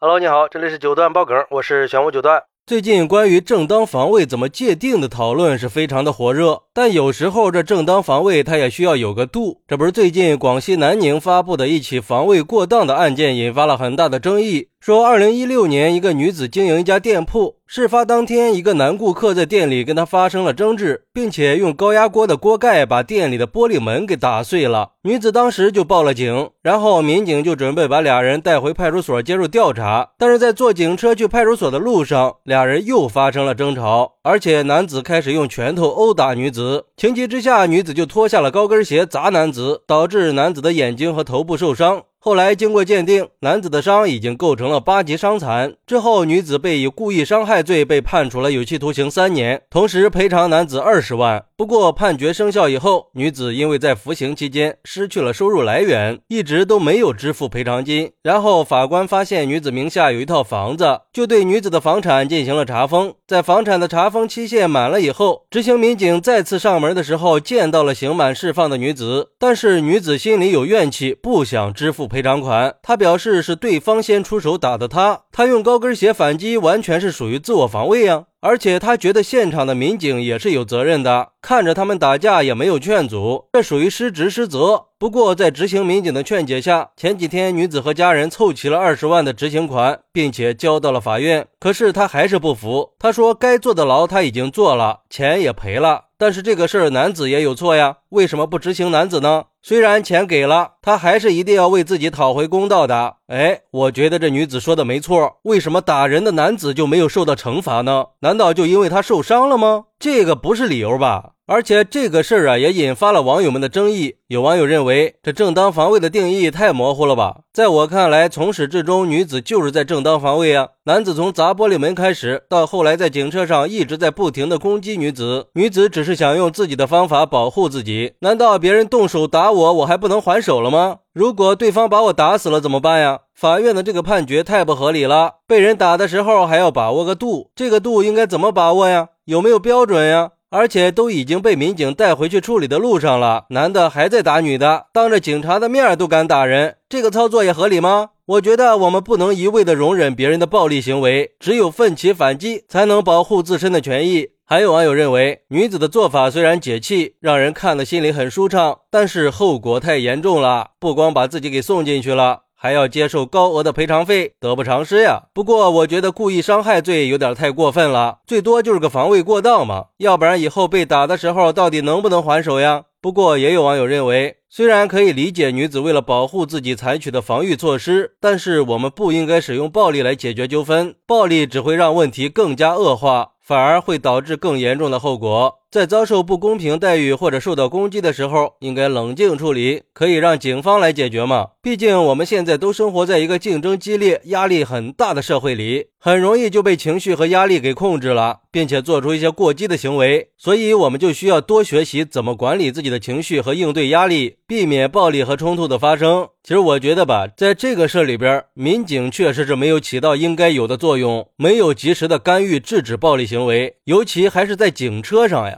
Hello，你好，这里是九段爆梗，我是玄武九段。最近关于正当防卫怎么界定的讨论是非常的火热，但有时候这正当防卫它也需要有个度。这不是最近广西南宁发布的一起防卫过当的案件引发了很大的争议，说二零一六年一个女子经营一家店铺。事发当天，一个男顾客在店里跟他发生了争执，并且用高压锅的锅盖把店里的玻璃门给打碎了。女子当时就报了警，然后民警就准备把俩人带回派出所接受调查。但是在坐警车去派出所的路上，俩人又发生了争吵，而且男子开始用拳头殴打女子。情急之下，女子就脱下了高跟鞋砸男子，导致男子的眼睛和头部受伤。后来经过鉴定，男子的伤已经构成了八级伤残。之后，女子被以故意伤害罪被判处了有期徒刑三年，同时赔偿男子二十万。不过，判决生效以后，女子因为在服刑期间失去了收入来源，一直都没有支付赔偿金。然后，法官发现女子名下有一套房子，就对女子的房产进行了查封。在房产的查封期限满了以后，执行民警再次上门的时候，见到了刑满释放的女子，但是女子心里有怨气，不想支付。赔偿款，他表示是对方先出手打的他，他用高跟鞋反击，完全是属于自我防卫呀。而且他觉得现场的民警也是有责任的，看着他们打架也没有劝阻，这属于失职失责。不过在执行民警的劝解下，前几天女子和家人凑齐了二十万的执行款，并且交到了法院。可是他还是不服，他说该坐的牢他已经坐了，钱也赔了，但是这个事儿男子也有错呀，为什么不执行男子呢？虽然钱给了，他还是一定要为自己讨回公道的。哎，我觉得这女子说的没错，为什么打人的男子就没有受到惩罚呢？难道就因为他受伤了吗？这个不是理由吧？而且这个事儿啊，也引发了网友们的争议。有网友认为，这正当防卫的定义太模糊了吧？在我看来，从始至终，女子就是在正当防卫啊。男子从砸玻璃门开始，到后来在警车上一直在不停的攻击女子，女子只是想用自己的方法保护自己。难道别人动手打我，我还不能还手了吗？如果对方把我打死了怎么办呀？法院的这个判决太不合理了。被人打的时候还要把握个度，这个度应该怎么把握呀？有没有标准呀？而且都已经被民警带回去处理的路上了，男的还在打女的，当着警察的面都敢打人，这个操作也合理吗？我觉得我们不能一味的容忍别人的暴力行为，只有奋起反击，才能保护自身的权益。还有网友认为，女子的做法虽然解气，让人看了心里很舒畅，但是后果太严重了，不光把自己给送进去了。还要接受高额的赔偿费，得不偿失呀。不过我觉得故意伤害罪有点太过分了，最多就是个防卫过当嘛。要不然以后被打的时候，到底能不能还手呀？不过也有网友认为，虽然可以理解女子为了保护自己采取的防御措施，但是我们不应该使用暴力来解决纠纷，暴力只会让问题更加恶化，反而会导致更严重的后果。在遭受不公平待遇或者受到攻击的时候，应该冷静处理，可以让警方来解决嘛。毕竟我们现在都生活在一个竞争激烈、压力很大的社会里，很容易就被情绪和压力给控制了，并且做出一些过激的行为。所以，我们就需要多学习怎么管理自己的情绪和应对压力，避免暴力和冲突的发生。其实，我觉得吧，在这个事里边，民警确实是没有起到应该有的作用，没有及时的干预制止暴力行为，尤其还是在警车上呀。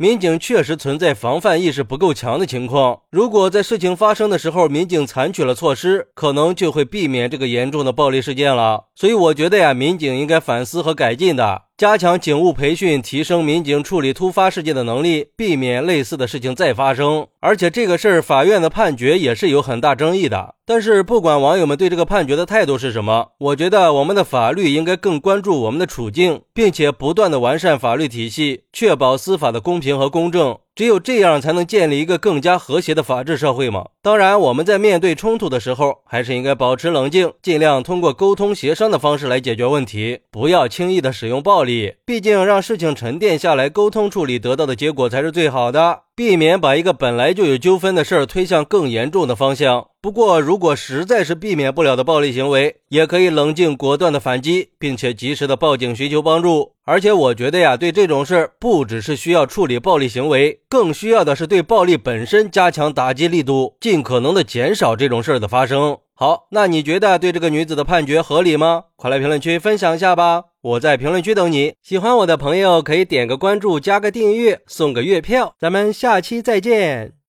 民警确实存在防范意识不够强的情况。如果在事情发生的时候，民警采取了措施，可能就会避免这个严重的暴力事件了。所以，我觉得呀，民警应该反思和改进的。加强警务培训，提升民警处理突发事件的能力，避免类似的事情再发生。而且这个事儿，法院的判决也是有很大争议的。但是不管网友们对这个判决的态度是什么，我觉得我们的法律应该更关注我们的处境，并且不断的完善法律体系，确保司法的公平和公正。只有这样，才能建立一个更加和谐的法治社会嘛。当然，我们在面对冲突的时候，还是应该保持冷静，尽量通过沟通协商的方式来解决问题，不要轻易的使用暴力。毕竟，让事情沉淀下来，沟通处理得到的结果才是最好的。避免把一个本来就有纠纷的事儿推向更严重的方向。不过，如果实在是避免不了的暴力行为，也可以冷静果断的反击，并且及时的报警寻求帮助。而且，我觉得呀，对这种事，不只是需要处理暴力行为，更需要的是对暴力本身加强打击力度，尽可能的减少这种事儿的发生。好，那你觉得对这个女子的判决合理吗？快来评论区分享一下吧！我在评论区等你。喜欢我的朋友可以点个关注，加个订阅，送个月票。咱们下期再见。